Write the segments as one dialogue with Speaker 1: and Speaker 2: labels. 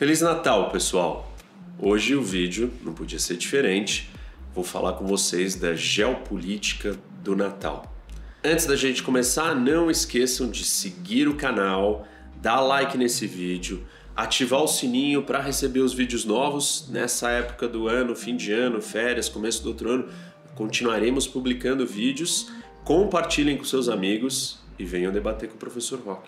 Speaker 1: Feliz Natal, pessoal! Hoje o vídeo não podia ser diferente. Vou falar com vocês da geopolítica do Natal. Antes da gente começar, não esqueçam de seguir o canal, dar like nesse vídeo, ativar o sininho para receber os vídeos novos nessa época do ano, fim de ano, férias, começo do outro ano. Continuaremos publicando vídeos. Compartilhem com seus amigos e venham debater com o professor Rock.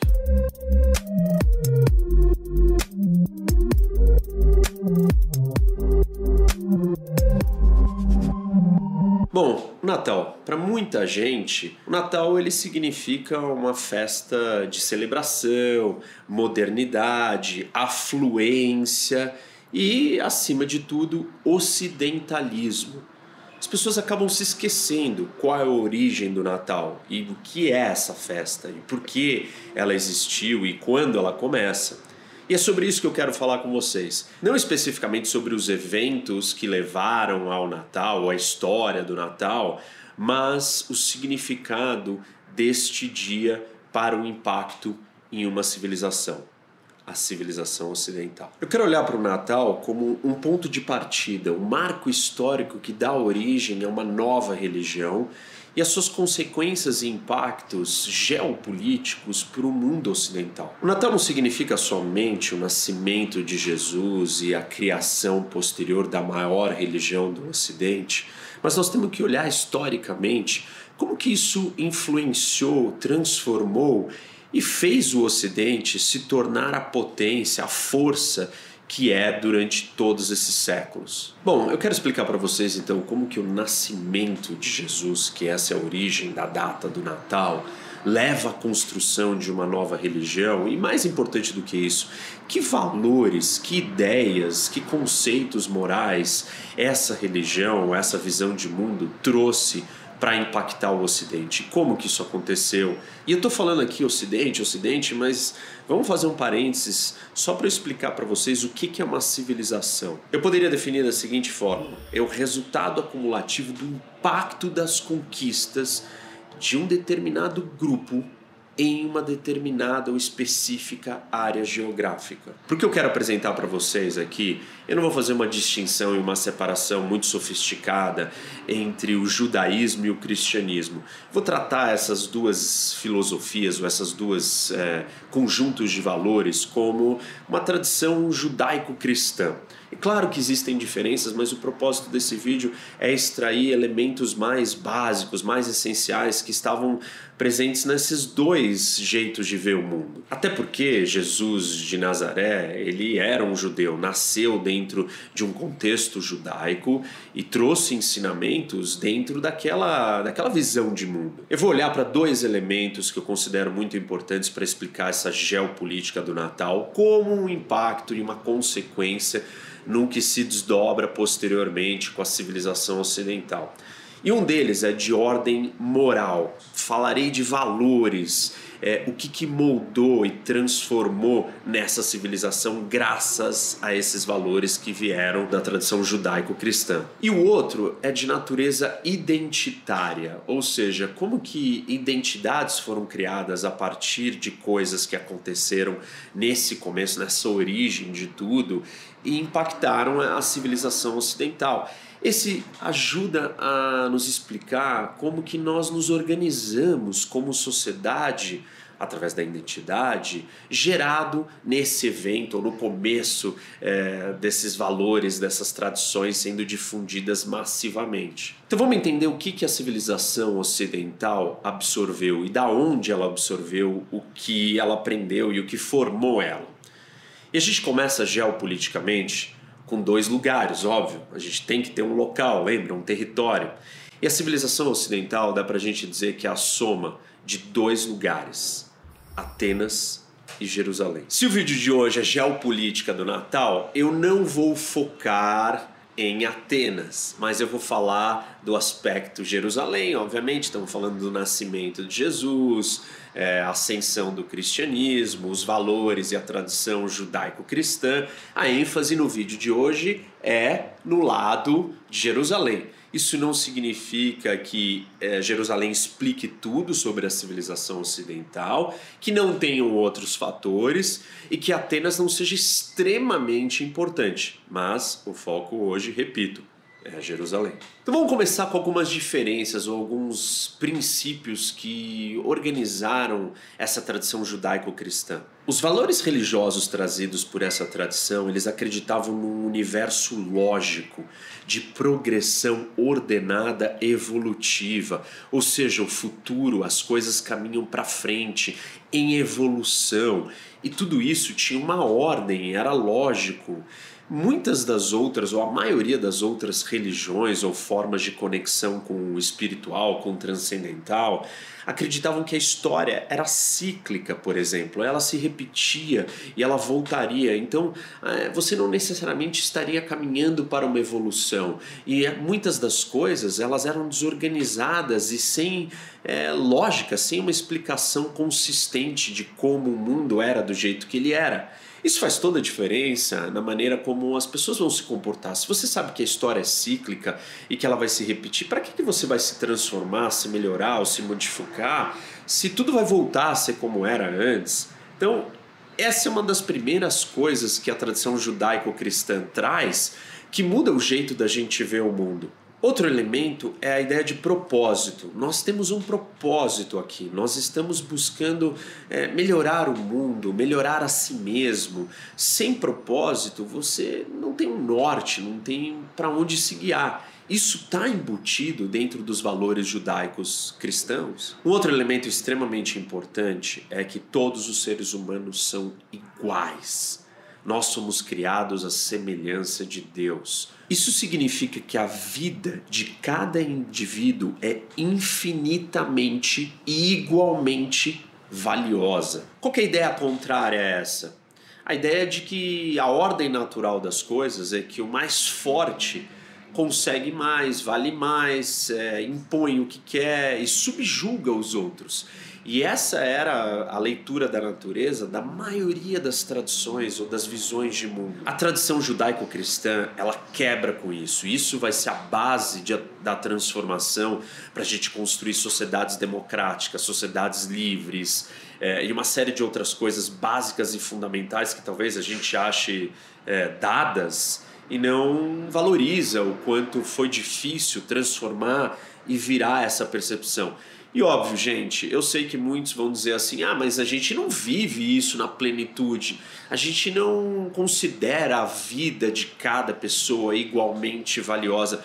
Speaker 1: Bom, o Natal, para muita gente, o Natal ele significa uma festa de celebração, modernidade, afluência e, acima de tudo, ocidentalismo. As pessoas acabam se esquecendo qual é a origem do Natal e o que é essa festa e por que ela existiu e quando ela começa. E é sobre isso que eu quero falar com vocês. Não especificamente sobre os eventos que levaram ao Natal, a história do Natal, mas o significado deste dia para o impacto em uma civilização, a civilização ocidental. Eu quero olhar para o Natal como um ponto de partida, um marco histórico que dá origem a uma nova religião e as suas consequências e impactos geopolíticos para o mundo ocidental. O Natal não significa somente o nascimento de Jesus e a criação posterior da maior religião do Ocidente, mas nós temos que olhar historicamente como que isso influenciou, transformou e fez o Ocidente se tornar a potência, a força que é durante todos esses séculos. Bom, eu quero explicar para vocês então como que o nascimento de Jesus, que essa é a origem da data do Natal, leva à construção de uma nova religião e mais importante do que isso, que valores, que ideias, que conceitos morais essa religião, essa visão de mundo trouxe para impactar o Ocidente. Como que isso aconteceu? E eu estou falando aqui Ocidente, Ocidente, mas vamos fazer um parênteses só para explicar para vocês o que, é uma civilização. Eu poderia definir da seguinte forma: é o resultado acumulativo do impacto das conquistas de um determinado grupo em uma determinada ou específica área geográfica. Porque eu quero apresentar para vocês aqui, eu não vou fazer uma distinção e uma separação muito sofisticada entre o judaísmo e o cristianismo. Vou tratar essas duas filosofias ou essas duas é, conjuntos de valores como uma tradição judaico-cristã. É claro que existem diferenças, mas o propósito desse vídeo é extrair elementos mais básicos, mais essenciais que estavam presentes nesses dois jeitos de ver o mundo. Até porque Jesus de Nazaré, ele era um judeu, nasceu dentro de um contexto judaico e trouxe ensinamentos dentro daquela, daquela visão de mundo. Eu vou olhar para dois elementos que eu considero muito importantes para explicar essa geopolítica do Natal como um impacto e uma consequência num que se desdobra posteriormente com a civilização ocidental. E um deles é de ordem moral. Falarei de valores, é, o que, que moldou e transformou nessa civilização graças a esses valores que vieram da tradição judaico-cristã. E o outro é de natureza identitária, ou seja, como que identidades foram criadas a partir de coisas que aconteceram nesse começo, nessa origem de tudo e impactaram a civilização ocidental. Esse ajuda a nos explicar como que nós nos organizamos como sociedade através da identidade gerado nesse evento ou no começo é, desses valores, dessas tradições sendo difundidas massivamente. Então vamos entender o que, que a civilização ocidental absorveu e da onde ela absorveu o que ela aprendeu e o que formou ela. E a gente começa geopoliticamente com dois lugares, óbvio. A gente tem que ter um local, lembra? Um território. E a civilização ocidental dá para a gente dizer que é a soma de dois lugares: Atenas e Jerusalém. Se o vídeo de hoje é geopolítica do Natal, eu não vou focar em Atenas, mas eu vou falar do aspecto Jerusalém, obviamente, estamos falando do nascimento de Jesus, é, a ascensão do cristianismo, os valores e a tradição judaico-cristã. A ênfase no vídeo de hoje é no lado de Jerusalém. Isso não significa que é, Jerusalém explique tudo sobre a civilização ocidental, que não tenham outros fatores e que Atenas não seja extremamente importante. Mas o foco hoje, repito, é Jerusalém. Então vamos começar com algumas diferenças ou alguns princípios que organizaram essa tradição judaico-cristã. Os valores religiosos trazidos por essa tradição, eles acreditavam num universo lógico de progressão ordenada evolutiva, ou seja, o futuro, as coisas caminham para frente em evolução, e tudo isso tinha uma ordem, era lógico. Muitas das outras, ou a maioria das outras religiões ou formas de conexão com o espiritual, com o transcendental, acreditavam que a história era cíclica, por exemplo, ela se repetia e ela voltaria. Então, eh, você não necessariamente estaria caminhando para uma evolução. E eh, muitas das coisas elas eram desorganizadas e sem é, lógica, sem uma explicação consistente de como o mundo era do jeito que ele era. Isso faz toda a diferença na maneira como as pessoas vão se comportar. Se você sabe que a história é cíclica e que ela vai se repetir, para que, que você vai se transformar, se melhorar ou se modificar se tudo vai voltar a ser como era antes? Então, essa é uma das primeiras coisas que a tradição judaico-cristã traz que muda o jeito da gente ver o mundo. Outro elemento é a ideia de propósito. Nós temos um propósito aqui, nós estamos buscando é, melhorar o mundo, melhorar a si mesmo. Sem propósito, você não tem um norte, não tem para onde se guiar. Isso está embutido dentro dos valores judaicos cristãos. Um outro elemento extremamente importante é que todos os seres humanos são iguais. Nós somos criados à semelhança de Deus. Isso significa que a vida de cada indivíduo é infinitamente e igualmente valiosa. Qual é a ideia contrária a essa? A ideia de que a ordem natural das coisas é que o mais forte consegue mais, vale mais, é, impõe o que quer e subjuga os outros. E essa era a leitura da natureza da maioria das tradições ou das visões de mundo. A tradição judaico-cristã ela quebra com isso. Isso vai ser a base de, da transformação para a gente construir sociedades democráticas, sociedades livres é, e uma série de outras coisas básicas e fundamentais que talvez a gente ache é, dadas e não valoriza o quanto foi difícil transformar e virar essa percepção. E óbvio, gente, eu sei que muitos vão dizer assim: ah, mas a gente não vive isso na plenitude, a gente não considera a vida de cada pessoa igualmente valiosa.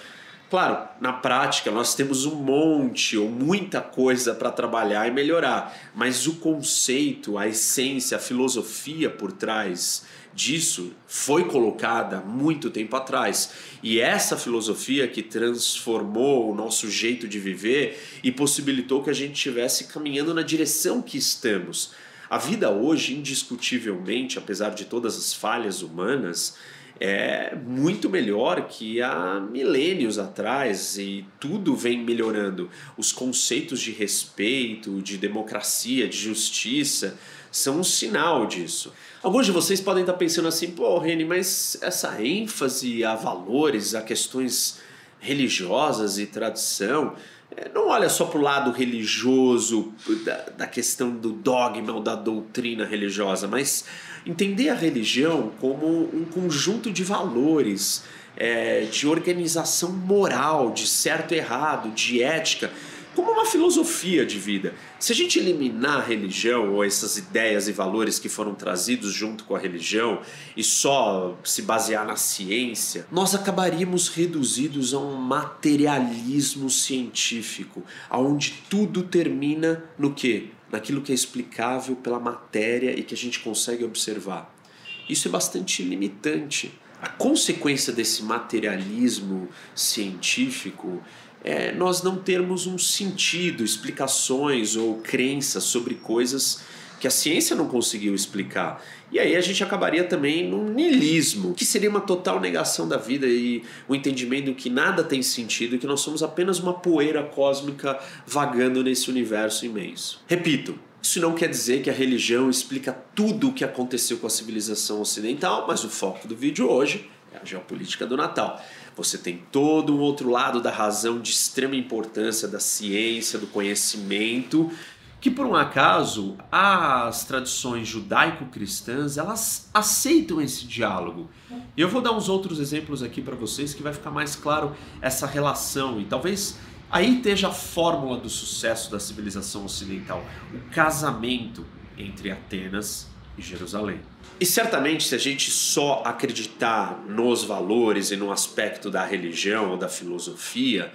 Speaker 1: Claro, na prática nós temos um monte ou muita coisa para trabalhar e melhorar, mas o conceito, a essência, a filosofia por trás disso foi colocada muito tempo atrás. E essa filosofia que transformou o nosso jeito de viver e possibilitou que a gente estivesse caminhando na direção que estamos. A vida hoje, indiscutivelmente, apesar de todas as falhas humanas, é muito melhor que há milênios atrás e tudo vem melhorando. Os conceitos de respeito, de democracia, de justiça são um sinal disso. Alguns de vocês podem estar pensando assim, pô, Reni, mas essa ênfase a valores, a questões religiosas e tradição, é, não olha só para o lado religioso, da, da questão do dogma ou da doutrina religiosa, mas entender a religião como um conjunto de valores, é, de organização moral, de certo e errado, de ética como uma filosofia de vida. Se a gente eliminar a religião ou essas ideias e valores que foram trazidos junto com a religião e só se basear na ciência, nós acabaríamos reduzidos a um materialismo científico, aonde tudo termina no que? Naquilo que é explicável pela matéria e que a gente consegue observar. Isso é bastante limitante. A consequência desse materialismo científico é nós não termos um sentido, explicações ou crenças sobre coisas que a ciência não conseguiu explicar. E aí a gente acabaria também num niilismo, que seria uma total negação da vida e o entendimento que nada tem sentido e que nós somos apenas uma poeira cósmica vagando nesse universo imenso. Repito, Isso não quer dizer que a religião explica tudo o que aconteceu com a civilização ocidental, mas o foco do vídeo hoje é a geopolítica do Natal. Você tem todo um outro lado da razão de extrema importância da ciência, do conhecimento, que por um acaso as tradições judaico-cristãs elas aceitam esse diálogo. E eu vou dar uns outros exemplos aqui para vocês que vai ficar mais claro essa relação e talvez aí esteja a fórmula do sucesso da civilização ocidental, o casamento entre Atenas e Jerusalém. E certamente, se a gente só acreditar nos valores e no aspecto da religião ou da filosofia,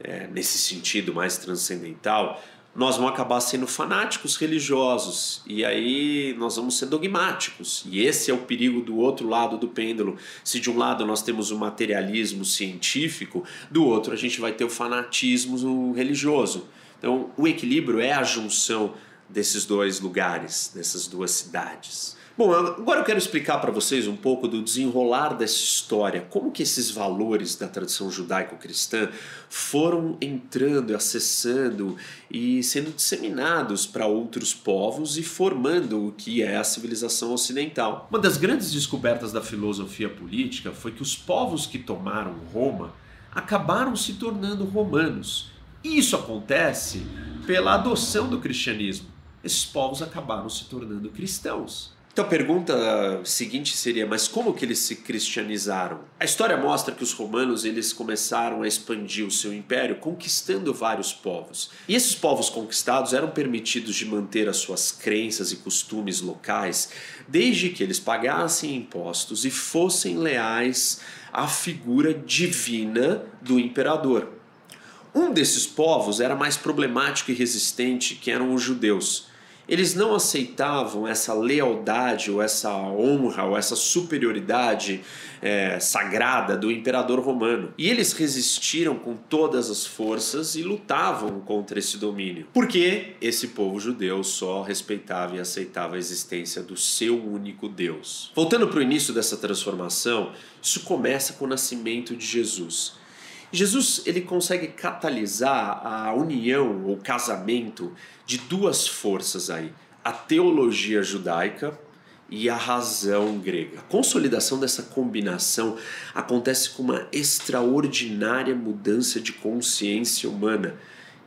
Speaker 1: é, nesse sentido mais transcendental, nós vamos acabar sendo fanáticos religiosos e aí nós vamos ser dogmáticos. E esse é o perigo do outro lado do pêndulo. Se de um lado nós temos o materialismo científico, do outro a gente vai ter o fanatismo religioso. Então, o equilíbrio é a junção desses dois lugares, dessas duas cidades. Bom, agora eu quero explicar para vocês um pouco do desenrolar dessa história, como que esses valores da tradição judaico-cristã foram entrando, acessando e sendo disseminados para outros povos e formando o que é a civilização ocidental. Uma das grandes descobertas da filosofia política foi que os povos que tomaram Roma acabaram se tornando romanos. Isso acontece pela adoção do cristianismo. Esses povos acabaram se tornando cristãos. Então a pergunta seguinte seria, mas como que eles se cristianizaram? A história mostra que os romanos eles começaram a expandir o seu império conquistando vários povos. E esses povos conquistados eram permitidos de manter as suas crenças e costumes locais, desde que eles pagassem impostos e fossem leais à figura divina do imperador. Um desses povos era mais problemático e resistente, que eram os judeus eles não aceitavam essa lealdade ou essa honra ou essa superioridade é, sagrada do imperador romano. E eles resistiram com todas as forças e lutavam contra esse domínio. Porque esse povo judeu só respeitava e aceitava a existência do seu único Deus. Voltando para o início dessa transformação, isso começa com o nascimento de Jesus. Jesus ele consegue catalisar a união ou casamento de duas forças aí, a teologia judaica e a razão grega. A consolidação dessa combinação acontece com uma extraordinária mudança de consciência humana,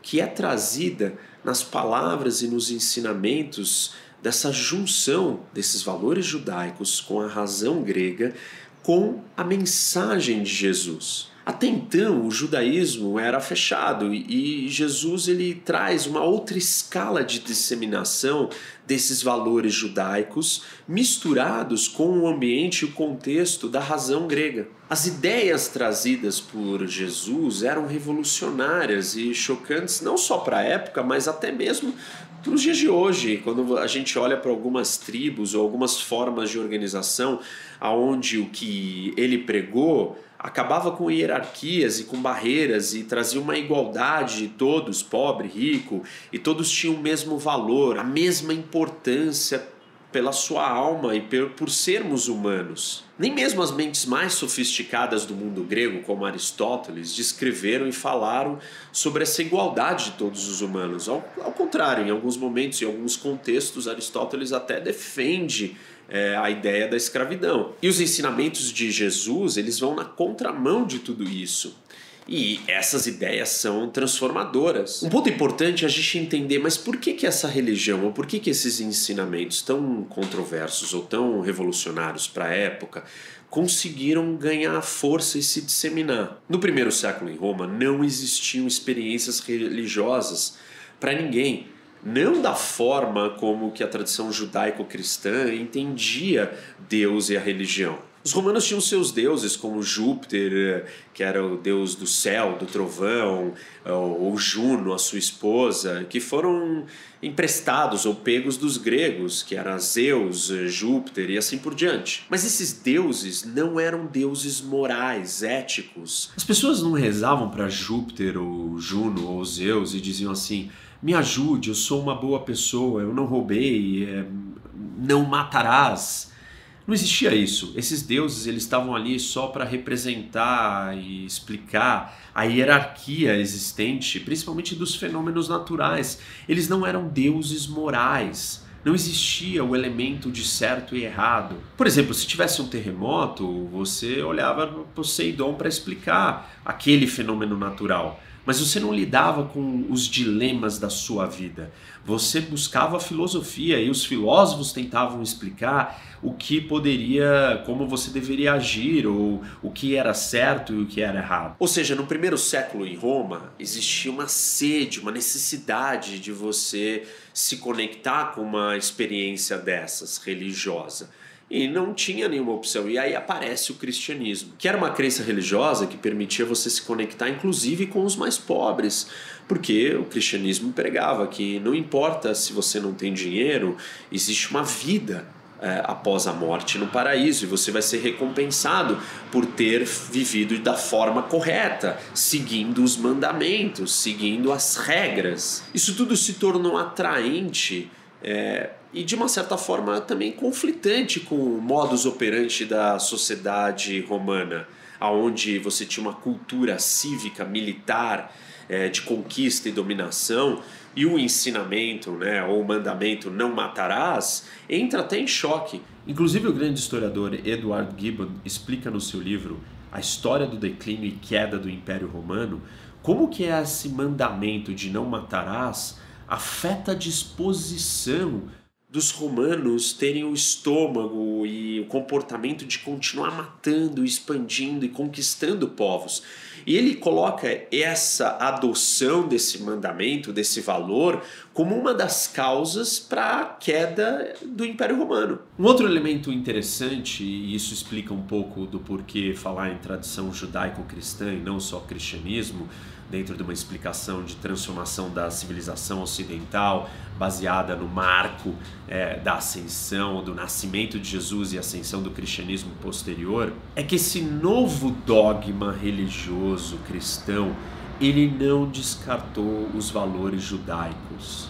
Speaker 1: que é trazida nas palavras e nos ensinamentos dessa junção desses valores judaicos com a razão grega com a mensagem de Jesus. Até então, o judaísmo era fechado e Jesus ele traz uma outra escala de disseminação desses valores judaicos misturados com o ambiente e o contexto da razão grega. As ideias trazidas por Jesus eram revolucionárias e chocantes não só para a época, mas até mesmo para os dias de hoje, quando a gente olha para algumas tribos ou algumas formas de organização aonde o que ele pregou acabava com hierarquias e com barreiras e trazia uma igualdade de todos, pobre, rico, e todos tinham o mesmo valor, a mesma importância pela sua alma e por sermos humanos. Nem mesmo as mentes mais sofisticadas do mundo grego, como Aristóteles, descreveram e falaram sobre essa igualdade de todos os humanos. Ao, ao contrário, em alguns momentos, em alguns contextos, Aristóteles até defende é, a ideia da escravidão. E os ensinamentos de Jesus, eles vão na contramão de tudo isso. E essas ideias são transformadoras. Um ponto importante é a gente entender, mas por que, que essa religião, ou por que, que esses ensinamentos tão controversos ou tão revolucionários para a época conseguiram ganhar força e se disseminar? No primeiro século em Roma não existiam experiências religiosas para ninguém não da forma como que a tradição judaico-cristã entendia Deus e a religião. Os romanos tinham seus deuses, como Júpiter, que era o deus do céu, do trovão, ou Juno, a sua esposa, que foram emprestados ou pegos dos gregos, que era Zeus, Júpiter e assim por diante. Mas esses deuses não eram deuses morais, éticos. As pessoas não rezavam para Júpiter ou Juno ou Zeus e diziam assim: me ajude, eu sou uma boa pessoa, eu não roubei, é, não matarás. Não existia isso. Esses deuses eles estavam ali só para representar e explicar a hierarquia existente, principalmente dos fenômenos naturais. Eles não eram deuses morais. Não existia o elemento de certo e errado. Por exemplo, se tivesse um terremoto, você olhava para Poseidon para explicar aquele fenômeno natural mas você não lidava com os dilemas da sua vida. Você buscava a filosofia e os filósofos tentavam explicar o que poderia, como você deveria agir, ou o que era certo e o que era errado. Ou seja, no primeiro século em Roma, existia uma sede, uma necessidade de você se conectar com uma experiência dessas religiosa e não tinha nenhuma opção. E aí aparece o cristianismo, que era uma crença religiosa que permitia você se conectar, inclusive, com os mais pobres, porque o cristianismo pregava que não importa se você não tem dinheiro, existe uma vida é, após a morte no paraíso e você vai ser recompensado por ter vivido da forma correta, seguindo os mandamentos, seguindo as regras. Isso tudo se tornou atraente. É, e de uma certa forma também conflitante com o modus operandi da sociedade romana, aonde você tinha uma cultura cívica, militar, é, de conquista e dominação, e o ensinamento, né, ou o mandamento não matarás, entra até em choque. Inclusive o grande historiador Edward Gibbon explica no seu livro A História do Declínio e Queda do Império Romano, como que esse mandamento de não matarás afeta a disposição dos romanos terem o estômago e o comportamento de continuar matando, expandindo e conquistando povos. E ele coloca essa adoção desse mandamento, desse valor, como uma das causas para a queda do Império Romano. Um outro elemento interessante, e isso explica um pouco do porquê falar em tradição judaico-cristã e não só cristianismo, dentro de uma explicação de transformação da civilização ocidental baseada no marco é, da ascensão, do nascimento de Jesus e ascensão do cristianismo posterior, é que esse novo dogma religioso cristão ele não descartou os valores judaicos.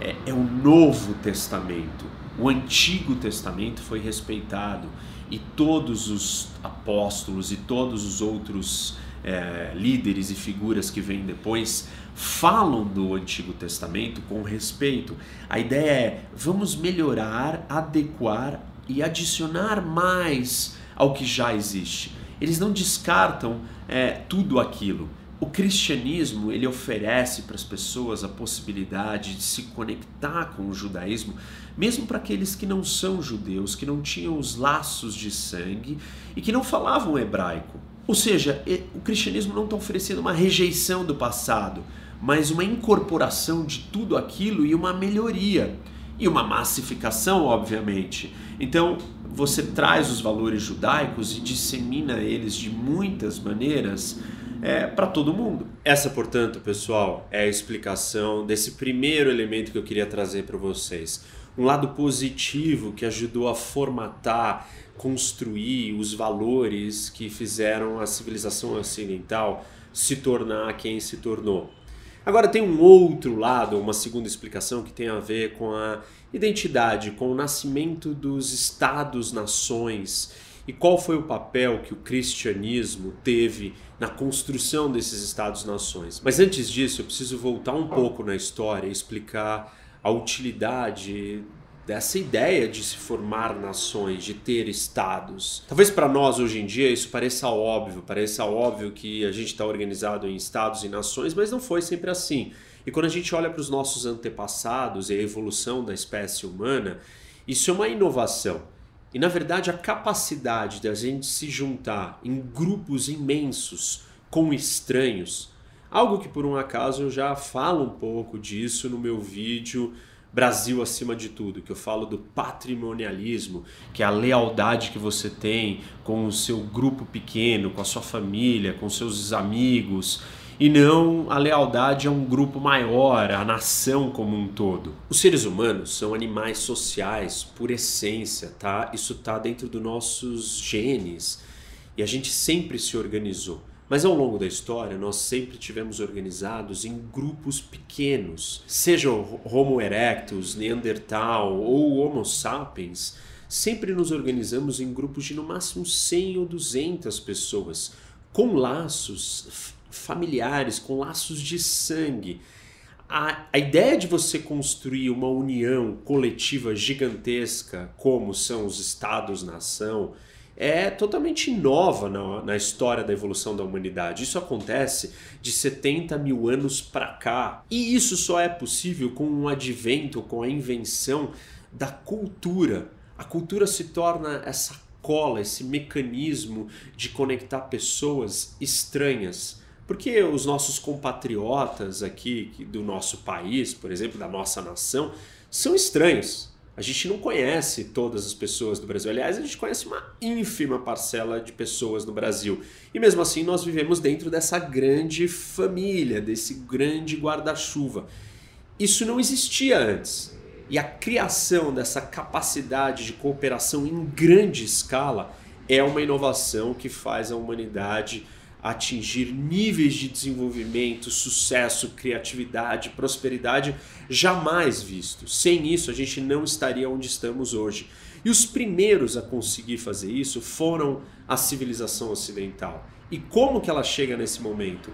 Speaker 1: É, é o Novo Testamento. O Antigo Testamento foi respeitado e todos os apóstolos e todos os outros é, líderes e figuras que vêm depois falam do Antigo Testamento com respeito. A ideia é vamos melhorar, adequar e adicionar mais ao que já existe. Eles não descartam é, tudo aquilo. O cristianismo ele oferece para as pessoas a possibilidade de se conectar com o judaísmo, mesmo para aqueles que não são judeus, que não tinham os laços de sangue e que não falavam hebraico. Ou seja, o cristianismo não está oferecendo uma rejeição do passado, mas uma incorporação de tudo aquilo e uma melhoria. E uma massificação, obviamente. Então, você traz os valores judaicos e dissemina eles de muitas maneiras é, para todo mundo. Essa, portanto, pessoal, é a explicação desse primeiro elemento que eu queria trazer para vocês. Um lado positivo que ajudou a formatar construir os valores que fizeram a civilização ocidental se tornar quem se tornou. Agora tem um outro lado, uma segunda explicação que tem a ver com a identidade, com o nascimento dos estados-nações e qual foi o papel que o cristianismo teve na construção desses estados-nações. Mas antes disso, eu preciso voltar um pouco na história e explicar a utilidade dessa ideia de se formar nações, de ter estados. Talvez para nós hoje em dia isso pareça óbvio, pareça óbvio que a gente está organizado em estados e nações, mas não foi sempre assim. E quando a gente olha para os nossos antepassados e a evolução da espécie humana, isso é uma inovação. E na verdade a capacidade da gente se juntar em grupos imensos com estranhos, algo que por um acaso eu já falo um pouco disso no meu vídeo Brasil acima de tudo, que eu falo do patrimonialismo, que é a lealdade que você tem com o seu grupo pequeno, com a sua família, com seus amigos, e não a lealdade a um grupo maior, a nação como um todo. Os seres humanos são animais sociais por essência, tá? Isso tá dentro dos nossos genes e a gente sempre se organizou. Mas ao longo da história, nós sempre tivemos organizados em grupos pequenos, sejam Homo erectus, Neandertal ou Homo sapiens, sempre nos organizamos em grupos de no máximo 100 ou 200 pessoas, com laços familiares, com laços de sangue. A, a ideia de você construir uma união coletiva gigantesca, como são os Estados-nação, é totalmente nova na, na, história da evolução da humanidade. Isso acontece de 70 mil anos para cá. E isso só é possível com o advento, com a invenção da cultura. A cultura se torna essa cola, esse mecanismo de conectar pessoas estranhas. Porque os nossos compatriotas aqui do nosso país, por exemplo, da nossa nação, são estranhos a gente não conhece todas as pessoas do Brasil. Aliás, a gente conhece uma ínfima parcela de pessoas no Brasil. E mesmo assim, nós vivemos dentro dessa grande família, desse grande guarda-chuva. Isso não existia antes. E a criação dessa capacidade de cooperação em grande escala é uma inovação que faz a humanidade atingir níveis de desenvolvimento, sucesso, criatividade, prosperidade jamais vistos. Sem isso, a gente não estaria onde estamos hoje. E os primeiros a conseguir fazer isso foram a civilização ocidental. E como que ela chega nesse momento?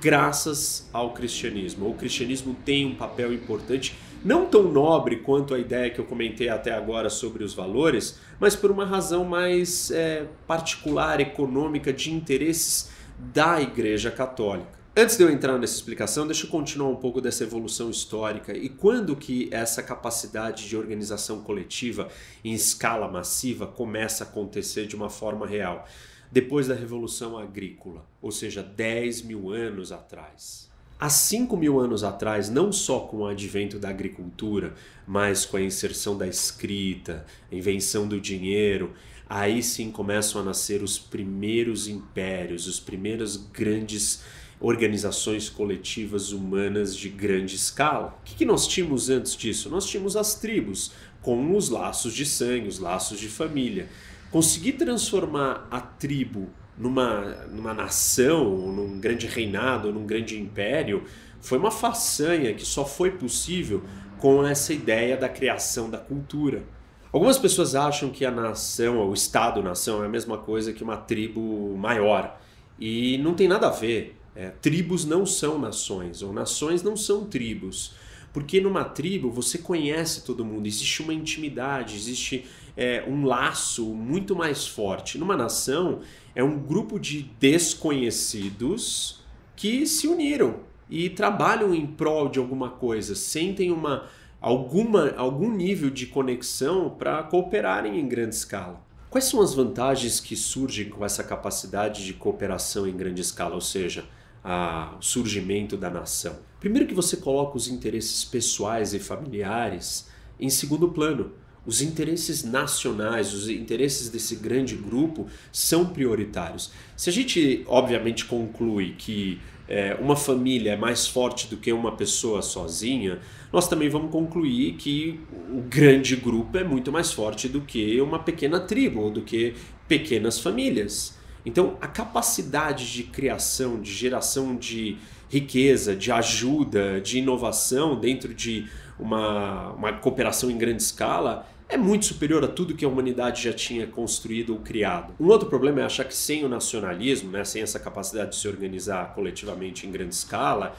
Speaker 1: Graças ao cristianismo. O cristianismo tem um papel importante, não tão nobre quanto a ideia que eu comentei até agora sobre os valores, mas por uma razão mais é, particular, econômica, de interesses da Igreja Católica. Antes de eu entrar nessa explicação, deixa eu continuar um pouco dessa evolução histórica e quando que essa capacidade de organização coletiva em escala massiva começa a acontecer de uma forma real. Depois da Revolução Agrícola, ou seja, 10 mil anos atrás. Há 5 mil anos atrás, não só com o advento da agricultura, mas com a inserção da escrita, a invenção do dinheiro aí sim começam a nascer os primeiros impérios, os primeiras grandes organizações coletivas humanas de grande escala. O que, que nós tínhamos antes disso? Nós tínhamos as tribos, com os laços de sangue, os laços de família. Conseguir transformar a tribo numa, numa nação, num grande reinado, num grande império, foi uma façanha que só foi possível com essa ideia da criação da cultura. Algumas pessoas acham que a nação, o Estado-nação, é a mesma coisa que uma tribo maior. E não tem nada a ver. É, tribos não são nações, ou nações não são tribos. Porque numa tribo você conhece todo mundo, existe uma intimidade, existe é, um laço muito mais forte. Numa nação é um grupo de desconhecidos que se uniram e trabalham em prol de alguma coisa, sentem uma alguma, algum nível de conexão para cooperarem em grande escala. Quais são as vantagens que surgem com essa capacidade de cooperação em grande escala, ou seja, o surgimento da nação? Primeiro que você coloca os interesses pessoais e familiares em segundo plano. Os interesses nacionais, os interesses desse grande grupo são prioritários. Se a gente, obviamente, conclui que é, uma família é mais forte do que uma pessoa sozinha, nós também vamos concluir que o grande grupo é muito mais forte do que uma pequena tribo, ou do que pequenas famílias. Então, a capacidade de criação, de geração de riqueza, de ajuda, de inovação dentro de uma, uma cooperação em grande escala é muito superior a tudo que a humanidade já tinha construído ou criado. Um outro problema é achar que sem o nacionalismo, né, sem essa capacidade de se organizar coletivamente em grande escala,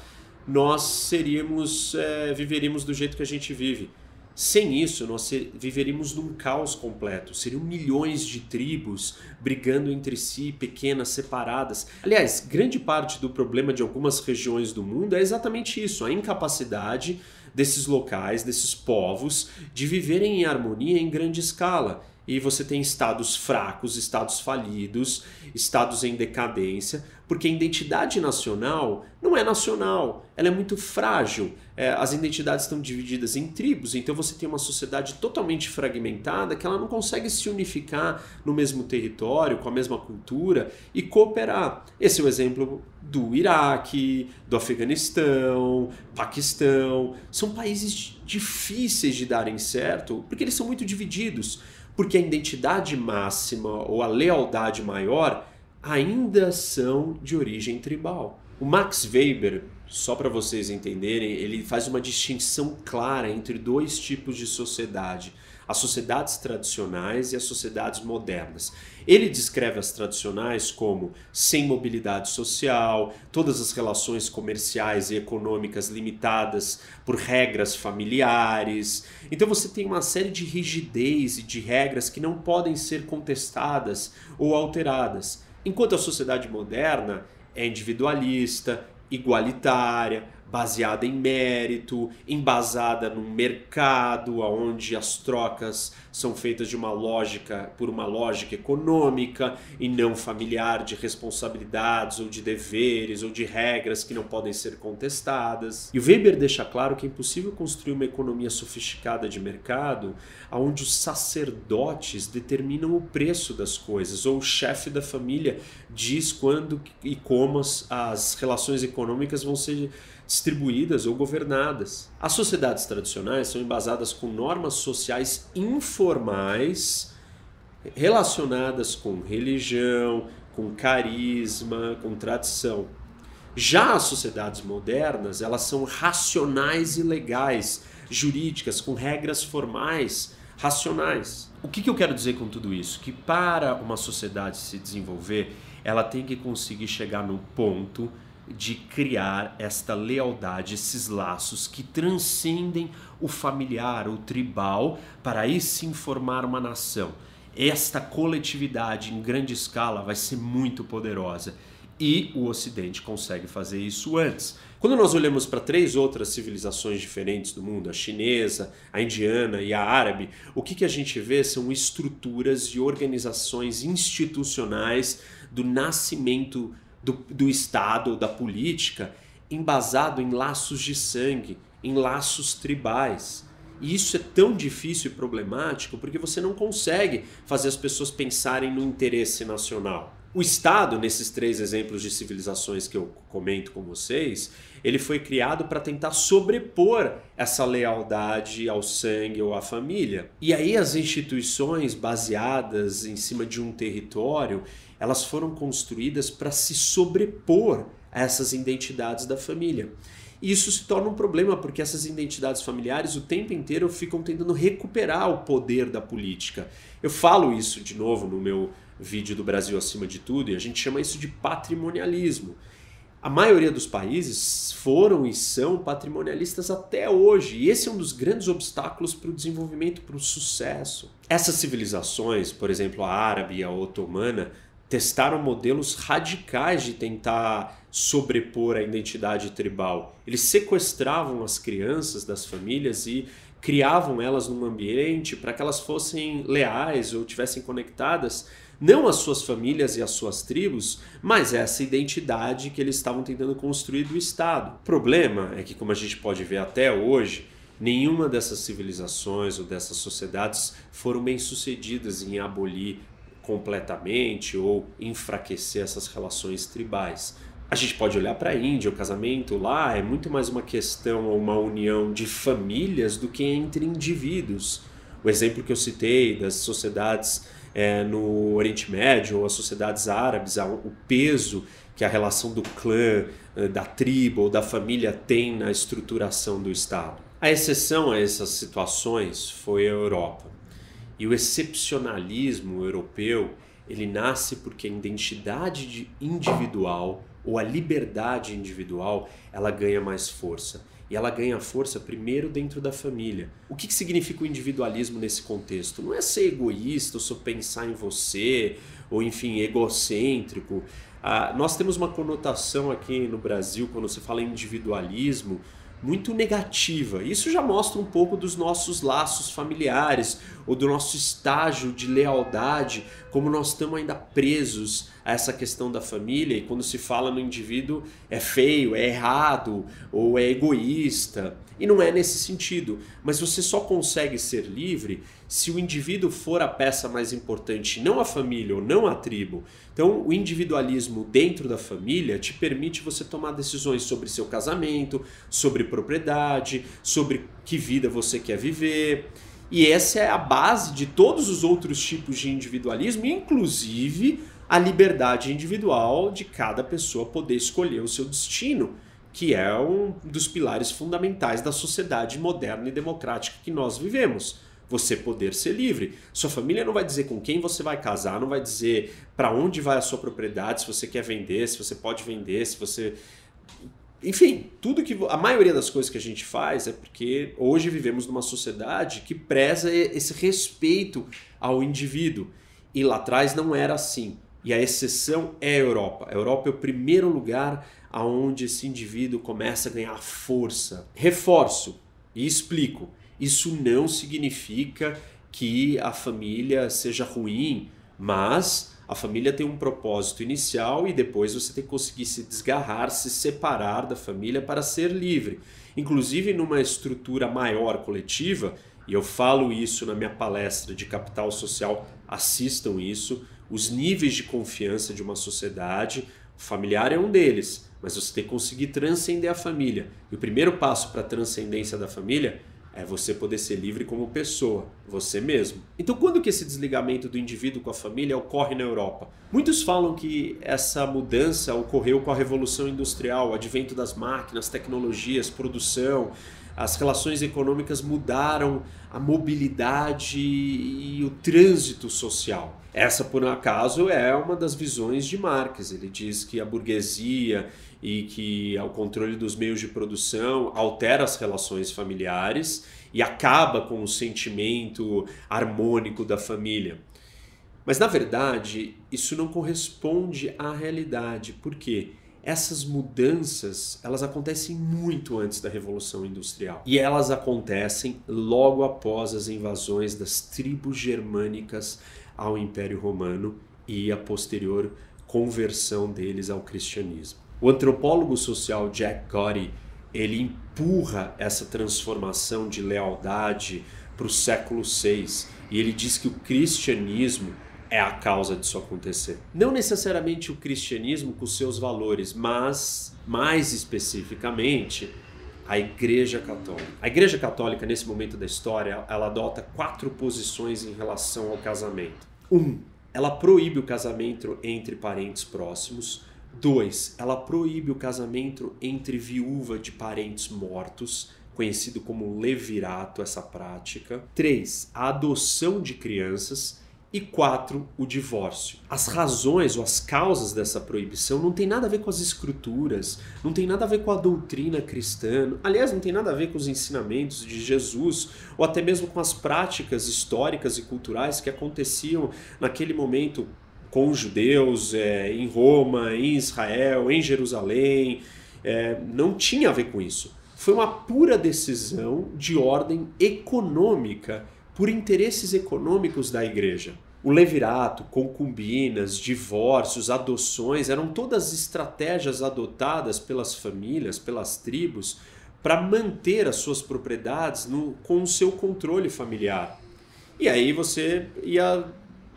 Speaker 1: nós seríamos, é, viveríamos do jeito que a gente vive. Sem isso, nós viveríamos num caos completo. Seriam milhões de tribos brigando entre si, pequenas, separadas. Aliás, grande parte do problema de algumas regiões do mundo é exatamente isso: a incapacidade desses locais, desses povos, de viverem em harmonia em grande escala. E você tem estados fracos, estados falidos, estados em decadência, porque a identidade nacional não é nacional, ela é muito frágil. É, as identidades estão divididas em tribos, então você tem uma sociedade totalmente fragmentada que ela não consegue se unificar no mesmo território, com a mesma cultura e cooperar. Esse é o exemplo do Iraque, do Afeganistão, Paquistão. São países difíceis de darem certo porque eles são muito divididos. Porque a identidade máxima ou a lealdade maior ainda são de origem tribal. O Max Weber, só para vocês entenderem, ele faz uma distinção clara entre dois tipos de sociedade: as sociedades tradicionais e as sociedades modernas. Ele descreve as tradicionais como sem mobilidade social, todas as relações comerciais e econômicas limitadas por regras familiares. Então você tem uma série de rigidez e de regras que não podem ser contestadas ou alteradas. Enquanto a sociedade moderna é individualista, igualitária, baseada em mérito, embasada num mercado onde as trocas são feitas de uma lógica por uma lógica econômica e não familiar de responsabilidades ou de deveres ou de regras que não podem ser contestadas. E o Weber deixa claro que é impossível construir uma economia sofisticada de mercado onde os sacerdotes determinam o preço das coisas ou o chefe da família diz quando e como as, as relações econômicas vão ser distribuídas ou governadas. As sociedades tradicionais são embasadas com normas sociais informais relacionadas com religião, com carisma, com tradição. Já as sociedades modernas, elas são racionais e legais, jurídicas, com regras formais, racionais. O que, que eu quero dizer com tudo isso? Que para uma sociedade se desenvolver, ela tem que conseguir chegar no ponto de criar esta lealdade, esses laços que transcendem o familiar, o tribal, para aí sim formar uma nação. Esta coletividade em grande escala vai ser muito poderosa e o Ocidente consegue fazer isso antes. Quando nós olhamos para três outras civilizações diferentes do mundo, a chinesa, a indiana e a árabe, o que, que a gente vê são estruturas e organizações institucionais do nascimento do, do Estado, da política, embasado em laços de sangue, em laços tribais. E isso é tão difícil e problemático porque você não consegue fazer as pessoas pensarem no interesse nacional. O Estado, nesses três exemplos de civilizações que eu comento com vocês, ele foi criado para tentar sobrepor essa lealdade ao sangue ou à família. E aí as instituições baseadas em cima de um território, elas foram construídas para se sobrepor a essas identidades da família. E isso se torna um problema porque essas identidades familiares o tempo inteiro ficam tentando recuperar o poder da política. Eu falo isso de novo no meu vídeo do Brasil acima de tudo e a gente chama isso de patrimonialismo. A maioria dos países foram e são patrimonialistas até hoje, e esse é um dos grandes obstáculos para o desenvolvimento, para o sucesso. Essas civilizações, por exemplo, a árabe e a otomana, testaram modelos radicais de tentar sobrepor a identidade tribal. Eles sequestravam as crianças das famílias e criavam elas num ambiente para que elas fossem leais ou tivessem conectadas não às suas famílias e às suas tribos, mas essa identidade que eles estavam tentando construir do Estado. O problema é que, como a gente pode ver até hoje, nenhuma dessas civilizações ou dessas sociedades foram bem sucedidas em abolir completamente ou enfraquecer essas relações tribais. A gente pode olhar para a Índia, o casamento lá é muito mais uma questão ou uma união de famílias do que entre indivíduos. O exemplo que eu citei das sociedades é, no Oriente Médio ou as sociedades árabes, o peso que a relação do clã, eh, da tribo ou da família tem na estruturação do Estado. A exceção a essas situações foi a Europa. E o excepcionalismo europeu, ele nasce porque a identidade individual ou a liberdade individual, ela ganha mais força. E ela ganha força primeiro dentro da família. O que, que significa o individualismo nesse contexto? Não é ser egoísta ou só pensar em você, ou enfim, egocêntrico. Ah, nós temos uma conotação aqui no Brasil, quando se fala em individualismo, muito negativa. Isso já mostra um pouco dos nossos laços familiares ou do nosso estágio de lealdade, como nós estamos ainda presos a essa questão da família e quando se fala no indivíduo é feio, é errado ou é egoísta. E não é nesse sentido, mas você só consegue ser livre se o indivíduo for a peça mais importante, não a família ou não a tribo. Então, o individualismo dentro da família te permite você tomar decisões sobre seu casamento, sobre propriedade, sobre que vida você quer viver. E essa é a base de todos os outros tipos de individualismo, inclusive a liberdade individual de cada pessoa poder escolher o seu destino, que é um dos pilares fundamentais da sociedade moderna e democrática que nós vivemos você poder ser livre. Sua família não vai dizer com quem você vai casar, não vai dizer para onde vai a sua propriedade, se você quer vender, se você pode vender, se você enfim, tudo que a maioria das coisas que a gente faz é porque hoje vivemos numa sociedade que preza esse respeito ao indivíduo. E lá atrás não era assim. E a exceção é a Europa. A Europa é o primeiro lugar aonde esse indivíduo começa a ganhar força. Reforço e explico. Isso não significa que a família seja ruim, mas a família tem um propósito inicial e depois você tem que conseguir se desgarrar, se separar da família para ser livre. Inclusive numa estrutura maior coletiva, e eu falo isso na minha palestra de capital social, assistam isso, os níveis de confiança de uma sociedade, o familiar é um deles, mas você tem que conseguir transcender a família. E o primeiro passo para a transcendência da família é você poder ser livre como pessoa, você mesmo. Então, quando que esse desligamento do indivíduo com a família ocorre na Europa? Muitos falam que essa mudança ocorreu com a revolução industrial, o advento das máquinas, tecnologias, produção, as relações econômicas mudaram a mobilidade e o trânsito social. Essa, por acaso, é uma das visões de Marx. Ele diz que a burguesia e que o controle dos meios de produção altera as relações familiares e acaba com o sentimento harmônico da família. Mas na verdade, isso não corresponde à realidade. Por quê? Essas mudanças, elas acontecem muito antes da revolução industrial. E elas acontecem logo após as invasões das tribos germânicas ao Império Romano e a posterior conversão deles ao cristianismo. O antropólogo social Jack Gotti ele empurra essa transformação de lealdade para o século VI e ele diz que o cristianismo é a causa disso acontecer. Não necessariamente o cristianismo com seus valores, mas mais especificamente a Igreja Católica. A Igreja Católica nesse momento da história, ela adota quatro posições em relação ao casamento. Um, ela proíbe o casamento entre parentes próximos. 2. Ela proíbe o casamento entre viúva de parentes mortos, conhecido como levirato, essa prática. 3. A adoção de crianças. E quatro, o divórcio. As razões ou as causas dessa proibição não tem nada a ver com as escrituras, não tem nada a ver com a doutrina cristã, aliás, não tem nada a ver com os ensinamentos de Jesus, ou até mesmo com as práticas históricas e culturais que aconteciam naquele momento com os judeus é, em Roma, em Israel, em Jerusalém. É, não tinha a ver com isso. Foi uma pura decisão de ordem econômica, por interesses econômicos da igreja. O levirato, concubinas, divórcios, adoções eram todas estratégias adotadas pelas famílias, pelas tribos, para manter as suas propriedades no, com o seu controle familiar. E aí você ia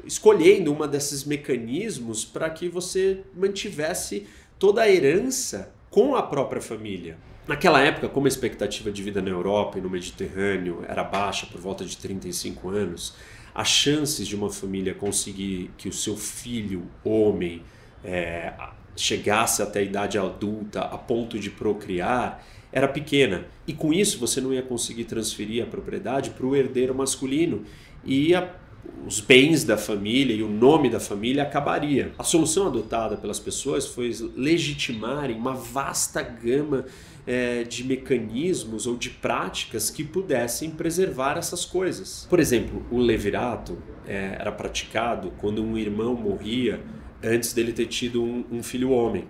Speaker 1: escolhendo uma desses mecanismos para que você mantivesse toda a herança com a própria família. Naquela época, como a expectativa de vida na Europa e no Mediterrâneo era baixa, por volta de 35 anos, as chances de uma família conseguir que o seu filho, homem, é, chegasse até a idade adulta a ponto de procriar era pequena. E com isso você não ia conseguir transferir a propriedade para o herdeiro masculino. E a os bens da família e o nome da família acabaria. A solução adotada pelas pessoas foi legitimarem uma vasta gama é, de mecanismos ou de práticas que pudessem preservar essas coisas. Por exemplo, o levirato é, era praticado quando um irmão morria antes dele ter tido um, um filho homem.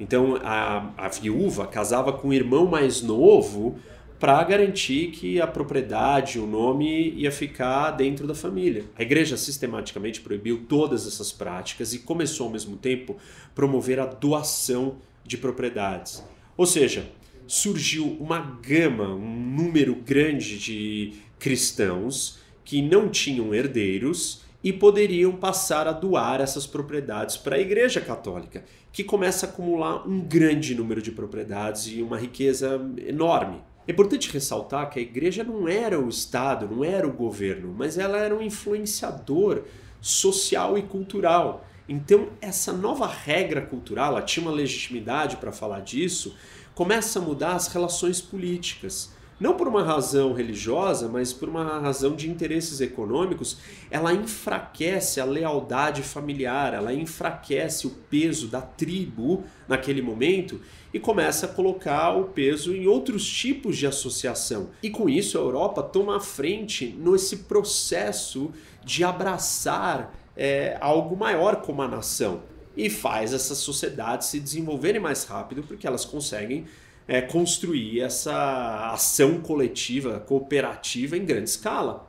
Speaker 1: Então a, a viúva casava com o irmão mais novo para garantir que a propriedade, o nome ia ficar dentro da família. A igreja sistematicamente proibiu todas essas práticas e começou ao mesmo tempo promover a doação de propriedades. Ou seja, surgiu uma gama, um número grande de cristãos que não tinham herdeiros e poderiam passar a doar essas propriedades para a Igreja Católica, que começa a acumular um grande número de propriedades e uma riqueza enorme. É importante ressaltar que a igreja não era o Estado, não era o governo, mas ela era um influenciador social e cultural. Então, essa nova regra cultural, ela tinha uma legitimidade para falar disso, começa a mudar as relações políticas. não por uma razão religiosa, mas por uma razão de interesses econômicos, ela enfraquece a lealdade familiar, ela enfraquece o peso da tribo naquele momento e começa a colocar o peso em outros tipos de associação. E com isso a Europa toma a frente nesse processo de abraçar é, algo maior como a nação e faz essas sociedades se desenvolverem mais rápido porque elas conseguem é, construir essa ação coletiva, cooperativa em grande escala.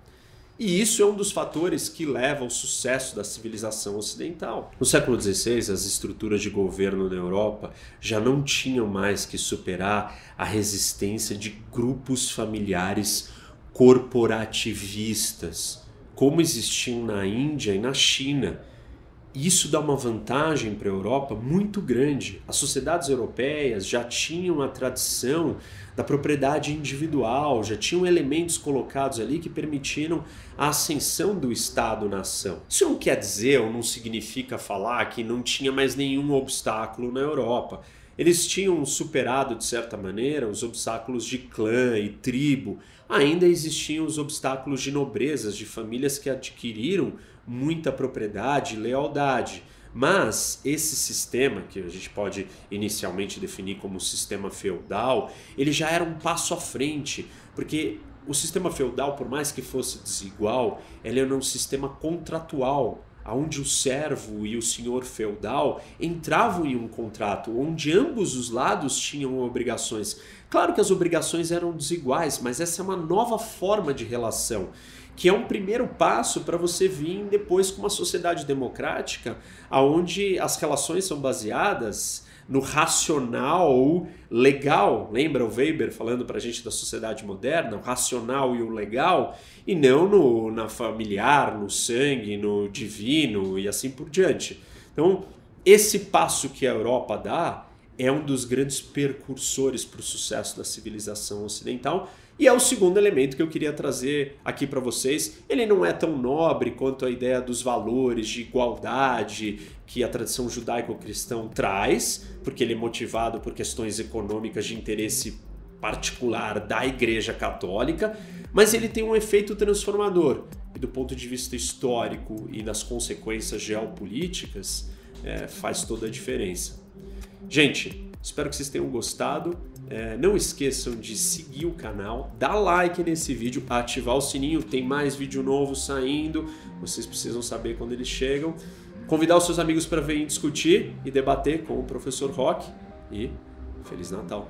Speaker 1: E isso é um dos fatores que leva ao sucesso da civilização ocidental. No século XVI, as estruturas de governo na Europa já não tinham mais que superar a resistência de grupos familiares corporativistas, como existiam na Índia e na China isso dá uma vantagem para a Europa muito grande. As sociedades europeias já tinham a tradição da propriedade individual, já tinham elementos colocados ali que permitiram a ascensão do Estado-nação. Isso não quer dizer ou não significa falar que não tinha mais nenhum obstáculo na Europa. Eles tinham superado, de certa maneira, os obstáculos de clã e tribo. Ainda existiam os obstáculos de nobrezas, de famílias que adquiriram muita propriedade e lealdade. Mas esse sistema, que a gente pode inicialmente definir como sistema feudal, ele já era um passo à frente, porque o sistema feudal, por mais que fosse desigual, ele era um sistema contratual, onde o servo e o senhor feudal entravam em um contrato, onde ambos os lados tinham obrigações. Claro que as obrigações eram desiguais, mas essa é uma nova forma de relação que é um primeiro passo para você vir depois com uma sociedade democrática, onde as relações são baseadas no racional legal. Lembra o Weber falando para a gente da sociedade moderna, o racional e o legal, e não no, na familiar, no sangue, no divino e assim por diante. Então, esse passo que a Europa dá é um dos grandes percursores para o sucesso da civilização ocidental e é o segundo elemento que eu queria trazer aqui para vocês. Ele não é tão nobre quanto a ideia dos valores de igualdade que a tradição judaico-cristã traz, porque ele é motivado por questões econômicas de interesse particular da Igreja Católica, mas ele tem um efeito transformador. E do ponto de vista histórico e das consequências geopolíticas, é, faz toda a diferença. Gente, espero que vocês tenham gostado. É, não esqueçam de seguir o canal, dar like nesse vídeo, ativar o sininho, tem mais vídeo novo saindo, vocês precisam saber quando eles chegam. Convidar os seus amigos para virem discutir e debater com o professor Rock e Feliz Natal!